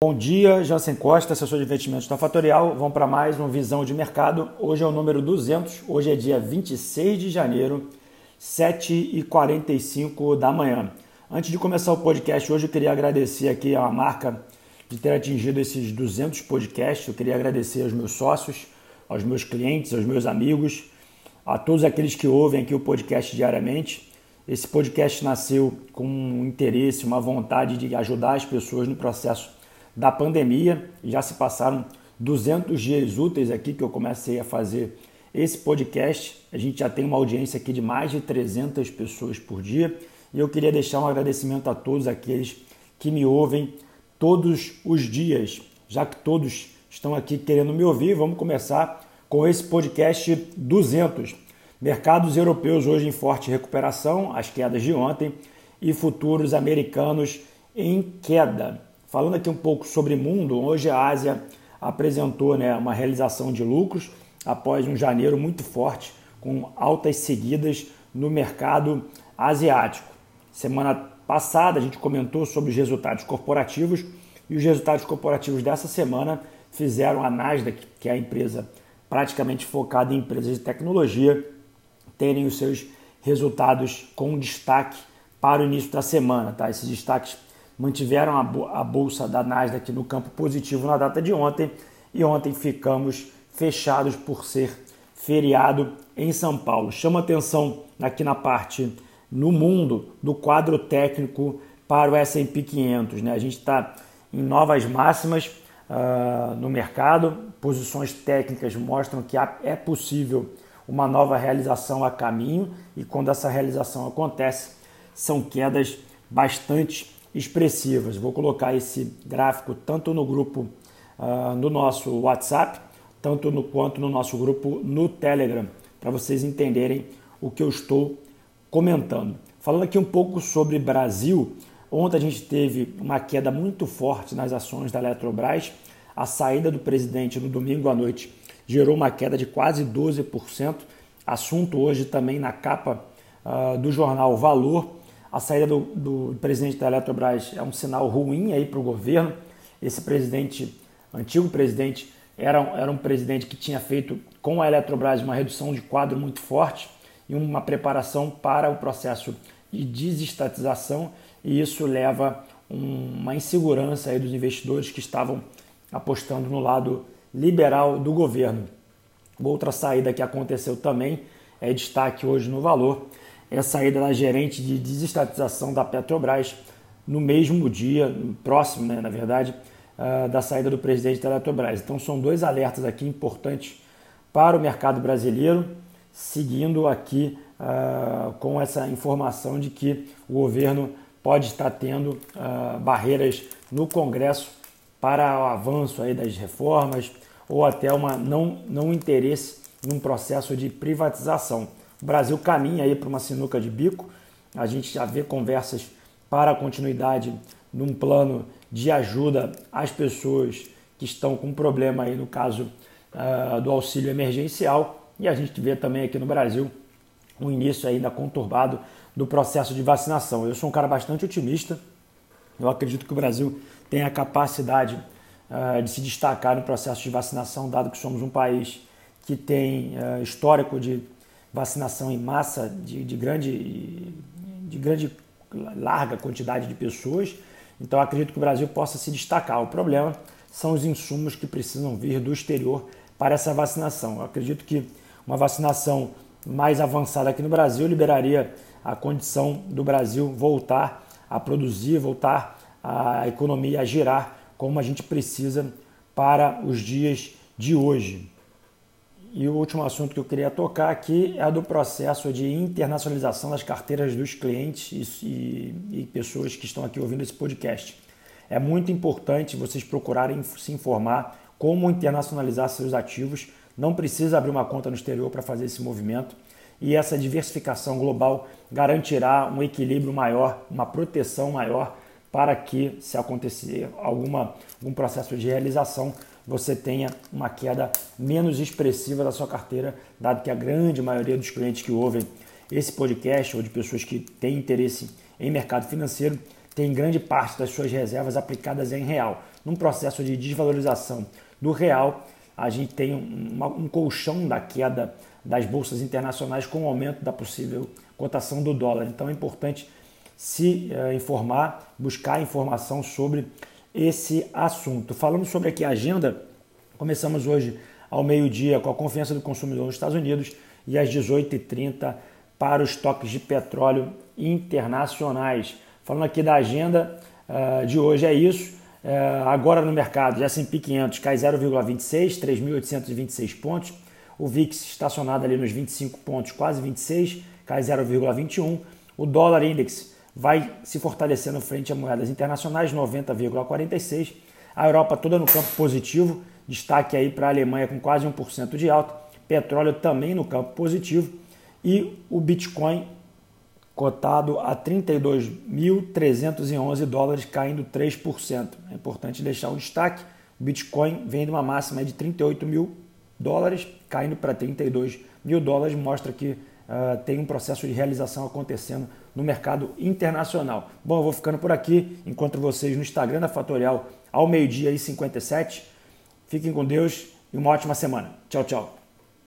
Bom dia, Jansen Costa, assessor de investimentos da Fatorial. Vamos para mais uma visão de mercado. Hoje é o número 200, hoje é dia 26 de janeiro, 7h45 da manhã. Antes de começar o podcast, hoje eu queria agradecer aqui a marca de ter atingido esses 200 podcasts. Eu queria agradecer aos meus sócios, aos meus clientes, aos meus amigos, a todos aqueles que ouvem aqui o podcast diariamente. Esse podcast nasceu com um interesse, uma vontade de ajudar as pessoas no processo da pandemia. Já se passaram 200 dias úteis aqui que eu comecei a fazer esse podcast. A gente já tem uma audiência aqui de mais de 300 pessoas por dia e eu queria deixar um agradecimento a todos aqueles que me ouvem todos os dias. Já que todos estão aqui querendo me ouvir, vamos começar com esse podcast 200. Mercados europeus hoje em forte recuperação, as quedas de ontem, e futuros americanos em queda. Falando aqui um pouco sobre mundo, hoje a Ásia apresentou né, uma realização de lucros após um janeiro muito forte, com altas seguidas no mercado asiático. Semana passada a gente comentou sobre os resultados corporativos e os resultados corporativos dessa semana fizeram a Nasdaq, que é a empresa praticamente focada em empresas de tecnologia, terem os seus resultados com destaque para o início da semana. Tá? Esses destaques mantiveram a bolsa da Nasdaq no campo positivo na data de ontem e ontem ficamos fechados por ser feriado em São Paulo. Chama atenção aqui na parte no mundo do quadro técnico para o S&P 500. Né? A gente está em novas máximas uh, no mercado, posições técnicas mostram que é possível uma nova realização a caminho e quando essa realização acontece são quedas bastante expressivas. Vou colocar esse gráfico tanto no grupo uh, no nosso WhatsApp, tanto no quanto no nosso grupo no Telegram, para vocês entenderem o que eu estou comentando. Falando aqui um pouco sobre Brasil, ontem a gente teve uma queda muito forte nas ações da Eletrobras. A saída do presidente no domingo à noite gerou uma queda de quase 12%. Assunto hoje também na capa uh, do jornal Valor, a saída do, do presidente da Eletrobras é um sinal ruim aí para o governo. Esse presidente, antigo presidente, era, era um presidente que tinha feito com a Eletrobras uma redução de quadro muito forte e uma preparação para o processo de desestatização, e isso leva um, uma insegurança aí dos investidores que estavam apostando no lado liberal do governo. Outra saída que aconteceu também é destaque hoje no valor é a saída da gerente de desestatização da Petrobras no mesmo dia, próximo, né, na verdade, uh, da saída do presidente da Petrobras. Então são dois alertas aqui importantes para o mercado brasileiro, seguindo aqui uh, com essa informação de que o governo pode estar tendo uh, barreiras no Congresso para o avanço aí das reformas ou até uma não, não interesse num processo de privatização. O Brasil caminha aí para uma sinuca de bico. A gente já vê conversas para a continuidade num plano de ajuda às pessoas que estão com problema aí no caso uh, do auxílio emergencial. E a gente vê também aqui no Brasil um início ainda conturbado do processo de vacinação. Eu sou um cara bastante otimista. Eu acredito que o Brasil tem a capacidade uh, de se destacar no processo de vacinação, dado que somos um país que tem uh, histórico de vacinação em massa de, de, grande, de grande, larga quantidade de pessoas. Então acredito que o Brasil possa se destacar. O problema são os insumos que precisam vir do exterior para essa vacinação. Eu acredito que uma vacinação mais avançada aqui no Brasil liberaria a condição do Brasil voltar a produzir, voltar a economia a girar como a gente precisa para os dias de hoje. E o último assunto que eu queria tocar aqui é do processo de internacionalização das carteiras dos clientes e, e, pessoas que estão aqui ouvindo esse podcast. É muito importante vocês procurarem se informar como internacionalizar seus ativos. Não precisa abrir uma conta no exterior para fazer esse movimento. E essa diversificação global garantirá um equilíbrio maior, uma proteção maior para que, se acontecer alguma, algum processo de realização, você tenha uma queda menos expressiva da sua carteira, dado que a grande maioria dos clientes que ouvem esse podcast ou de pessoas que têm interesse em mercado financeiro tem grande parte das suas reservas aplicadas em real. num processo de desvalorização do real, a gente tem um, um colchão da queda das bolsas internacionais com o aumento da possível cotação do dólar. Então é importante se uh, informar, buscar informação sobre esse assunto. Falando sobre aqui a agenda, começamos hoje ao meio-dia com a confiança do consumidor nos Estados Unidos e às 18h30 para os estoques de petróleo internacionais. Falando aqui da agenda uh, de hoje, é isso. Uh, agora no mercado, S&P 500 cai 0,26, 3.826 pontos. O VIX estacionado ali nos 25 pontos, quase 26, cai 0,21. O dólar index vai se fortalecendo frente a moedas internacionais, 90,46. A Europa toda no campo positivo, destaque aí para a Alemanha com quase 1% de alta. Petróleo também no campo positivo. E o Bitcoin cotado a 32.311 dólares, caindo 3%. É importante deixar um destaque: o Bitcoin vem de uma máxima de 38 mil dólares, caindo para 32 mil dólares, mostra que uh, tem um processo de realização acontecendo no mercado internacional. Bom, eu vou ficando por aqui, encontro vocês no Instagram da Fatorial ao meio-dia e 57. Fiquem com Deus e uma ótima semana. Tchau, tchau.